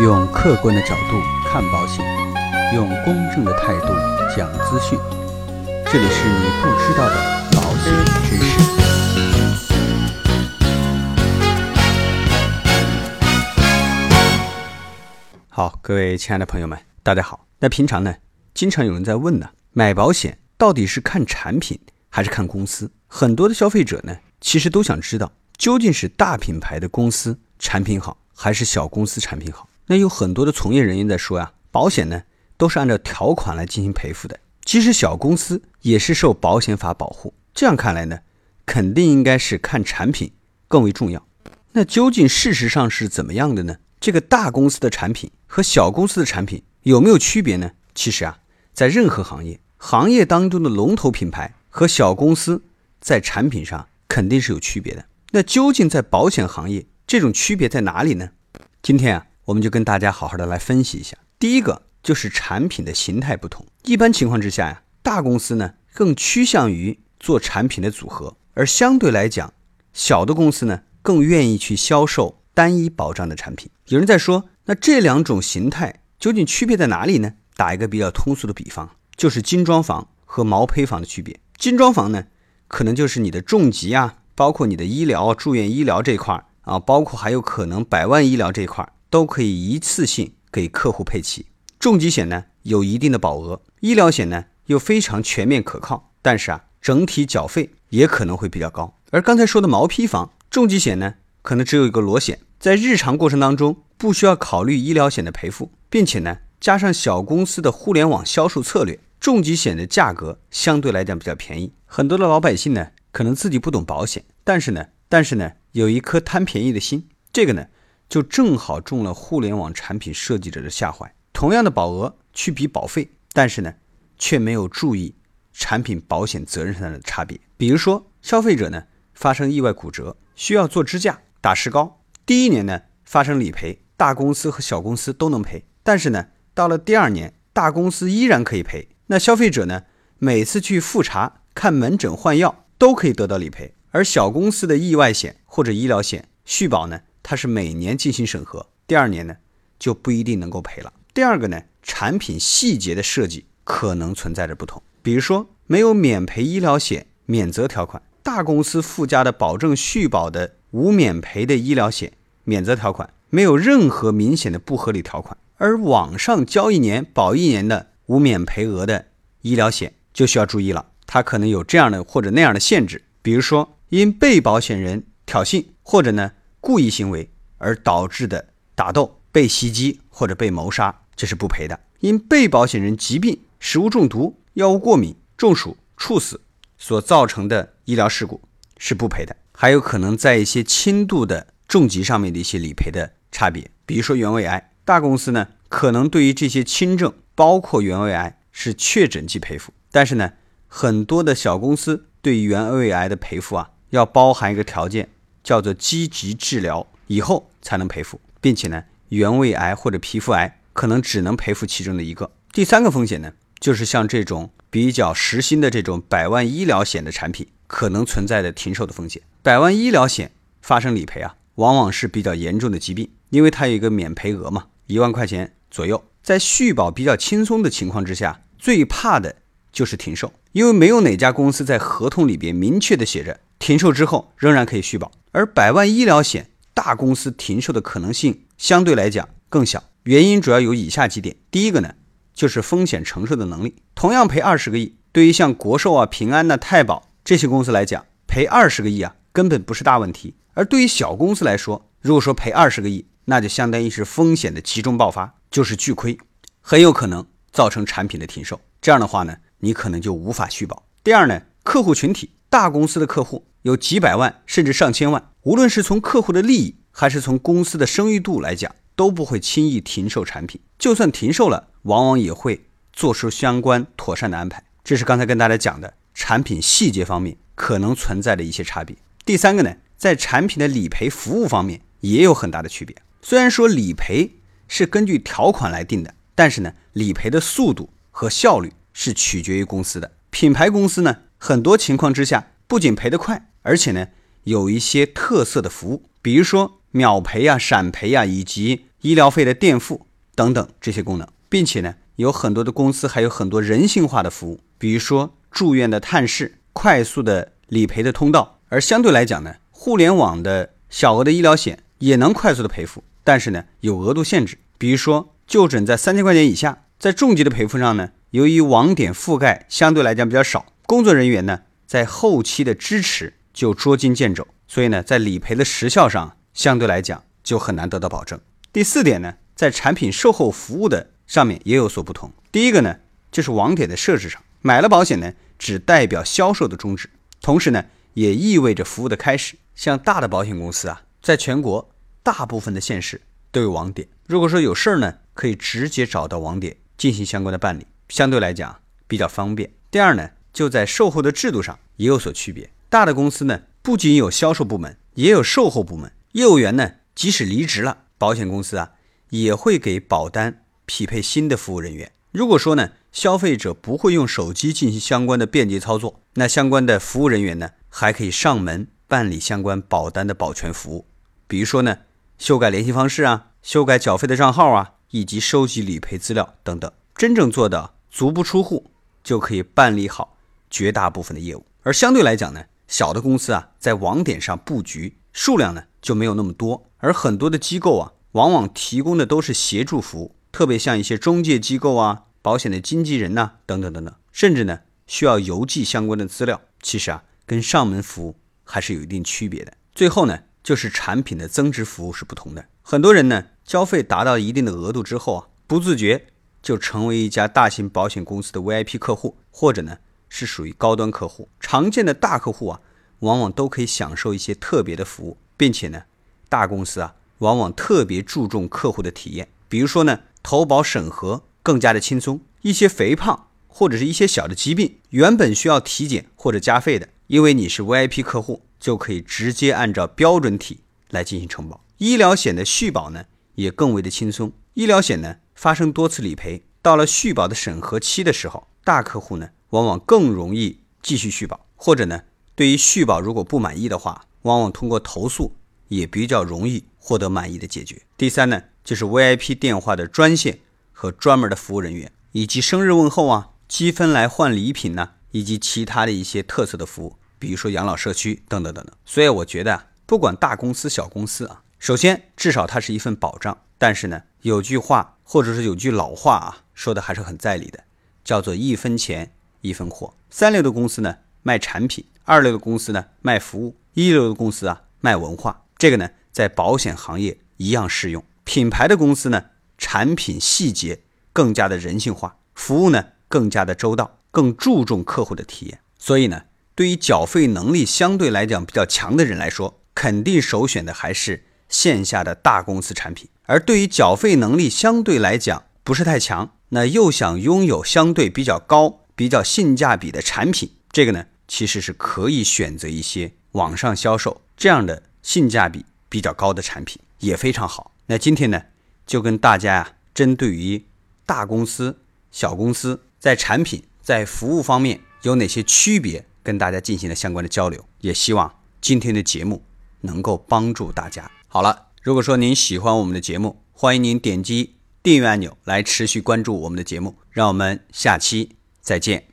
用客观的角度看保险，用公正的态度讲资讯。这里是你不知道的保险知识。好，各位亲爱的朋友们，大家好。那平常呢，经常有人在问呢，买保险到底是看产品还是看公司？很多的消费者呢，其实都想知道，究竟是大品牌的公司产品好，还是小公司产品好？那有很多的从业人员在说呀，保险呢都是按照条款来进行赔付的，即使小公司也是受保险法保护。这样看来呢，肯定应该是看产品更为重要。那究竟事实上是怎么样的呢？这个大公司的产品和小公司的产品有没有区别呢？其实啊，在任何行业，行业当中的龙头品牌和小公司在产品上肯定是有区别的。那究竟在保险行业，这种区别在哪里呢？今天啊，我们就跟大家好好的来分析一下。第一个就是产品的形态不同。一般情况之下呀，大公司呢更趋向于做产品的组合，而相对来讲，小的公司呢更愿意去销售。单一保障的产品，有人在说，那这两种形态究竟区别在哪里呢？打一个比较通俗的比方，就是精装房和毛坯房的区别。精装房呢，可能就是你的重疾啊，包括你的医疗、住院医疗这一块儿啊，包括还有可能百万医疗这一块儿，都可以一次性给客户配齐。重疾险呢有一定的保额，医疗险呢又非常全面可靠，但是啊，整体缴费也可能会比较高。而刚才说的毛坯房，重疾险呢，可能只有一个裸险。在日常过程当中，不需要考虑医疗险的赔付，并且呢，加上小公司的互联网销售策略，重疾险的价格相对来讲比较便宜。很多的老百姓呢，可能自己不懂保险，但是呢，但是呢，有一颗贪便宜的心，这个呢，就正好中了互联网产品设计者的下怀。同样的保额去比保费，但是呢，却没有注意产品保险责任上的差别。比如说，消费者呢发生意外骨折，需要做支架、打石膏。第一年呢发生理赔，大公司和小公司都能赔。但是呢，到了第二年，大公司依然可以赔。那消费者呢，每次去复查、看门诊、换药都可以得到理赔。而小公司的意外险或者医疗险续保呢，它是每年进行审核，第二年呢就不一定能够赔了。第二个呢，产品细节的设计可能存在着不同。比如说，没有免赔医疗险免责条款，大公司附加的保证续保的无免赔的医疗险。免责条款没有任何明显的不合理条款，而网上交一年保一年的无免赔额的医疗险就需要注意了，它可能有这样的或者那样的限制，比如说因被保险人挑衅或者呢故意行为而导致的打斗、被袭击或者被谋杀，这是不赔的；因被保险人疾病、食物中毒、药物过敏、中暑、猝死所造成的医疗事故是不赔的，还有可能在一些轻度的。重疾上面的一些理赔的差别，比如说原位癌，大公司呢可能对于这些轻症，包括原位癌是确诊即赔付，但是呢，很多的小公司对原位癌的赔付啊，要包含一个条件，叫做积极治疗以后才能赔付，并且呢，原位癌或者皮肤癌可能只能赔付其中的一个。第三个风险呢，就是像这种比较实心的这种百万医疗险的产品，可能存在的停售的风险。百万医疗险发生理赔啊。往往是比较严重的疾病，因为它有一个免赔额嘛，一万块钱左右。在续保比较轻松的情况之下，最怕的就是停售，因为没有哪家公司在合同里边明确的写着停售之后仍然可以续保。而百万医疗险，大公司停售的可能性相对来讲更小，原因主要有以下几点：第一个呢，就是风险承受的能力。同样赔二十个亿，对于像国寿啊、平安呐、太保这些公司来讲，赔二十个亿啊，根本不是大问题。而对于小公司来说，如果说赔二十个亿，那就相当于是风险的集中爆发，就是巨亏，很有可能造成产品的停售。这样的话呢，你可能就无法续保。第二呢，客户群体，大公司的客户有几百万甚至上千万，无论是从客户的利益还是从公司的声誉度来讲，都不会轻易停售产品。就算停售了，往往也会做出相关妥善的安排。这是刚才跟大家讲的产品细节方面可能存在的一些差别。第三个呢？在产品的理赔服务方面也有很大的区别。虽然说理赔是根据条款来定的，但是呢，理赔的速度和效率是取决于公司的。品牌公司呢，很多情况之下不仅赔得快，而且呢，有一些特色的服务，比如说秒赔呀、闪赔呀，以及医疗费的垫付等等这些功能，并且呢，有很多的公司还有很多人性化的服务，比如说住院的探视、快速的理赔的通道。而相对来讲呢，互联网的小额的医疗险也能快速的赔付，但是呢，有额度限制，比如说就诊在三千块钱以下。在重疾的赔付上呢，由于网点覆盖相对来讲比较少，工作人员呢在后期的支持就捉襟见肘，所以呢，在理赔的时效上相对来讲就很难得到保证。第四点呢，在产品售后服务的上面也有所不同。第一个呢，就是网点的设置上，买了保险呢，只代表销售的终止，同时呢，也意味着服务的开始。像大的保险公司啊，在全国大部分的县市都有网点，如果说有事儿呢，可以直接找到网点。进行相关的办理，相对来讲比较方便。第二呢，就在售后的制度上也有所区别。大的公司呢，不仅有销售部门，也有售后部门。业务员呢，即使离职了，保险公司啊也会给保单匹配新的服务人员。如果说呢，消费者不会用手机进行相关的便捷操作，那相关的服务人员呢，还可以上门办理相关保单的保全服务。比如说呢，修改联系方式啊，修改缴费的账号啊。以及收集理赔资料等等，真正做到足不出户就可以办理好绝大部分的业务。而相对来讲呢，小的公司啊，在网点上布局数量呢就没有那么多，而很多的机构啊，往往提供的都是协助服务，特别像一些中介机构啊、保险的经纪人呐等等等等，甚至呢需要邮寄相关的资料。其实啊，跟上门服务还是有一定区别的。最后呢，就是产品的增值服务是不同的，很多人呢。交费达到一定的额度之后啊，不自觉就成为一家大型保险公司的 VIP 客户，或者呢是属于高端客户。常见的大客户啊，往往都可以享受一些特别的服务，并且呢，大公司啊往往特别注重客户的体验。比如说呢，投保审核更加的轻松，一些肥胖或者是一些小的疾病，原本需要体检或者加费的，因为你是 VIP 客户，就可以直接按照标准体来进行承保。医疗险的续保呢？也更为的轻松。医疗险呢，发生多次理赔，到了续保的审核期的时候，大客户呢，往往更容易继续续保，或者呢，对于续保如果不满意的话，往往通过投诉也比较容易获得满意的解决。第三呢，就是 VIP 电话的专线和专门的服务人员，以及生日问候啊、积分来换礼品呢，以及其他的一些特色的服务，比如说养老社区等等等等。所以我觉得啊，不管大公司小公司啊。首先，至少它是一份保障。但是呢，有句话或者是有句老话啊，说的还是很在理的，叫做一分钱一分货。三流的公司呢卖产品，二流的公司呢卖服务，一流的公司啊卖文化。这个呢在保险行业一样适用。品牌的公司呢，产品细节更加的人性化，服务呢更加的周到，更注重客户的体验。所以呢，对于缴费能力相对来讲比较强的人来说，肯定首选的还是。线下的大公司产品，而对于缴费能力相对来讲不是太强，那又想拥有相对比较高、比较性价比的产品，这个呢其实是可以选择一些网上销售这样的性价比比较高的产品，也非常好。那今天呢就跟大家呀，针对于大公司、小公司在产品在服务方面有哪些区别，跟大家进行了相关的交流，也希望今天的节目能够帮助大家。好了，如果说您喜欢我们的节目，欢迎您点击订阅按钮来持续关注我们的节目。让我们下期再见。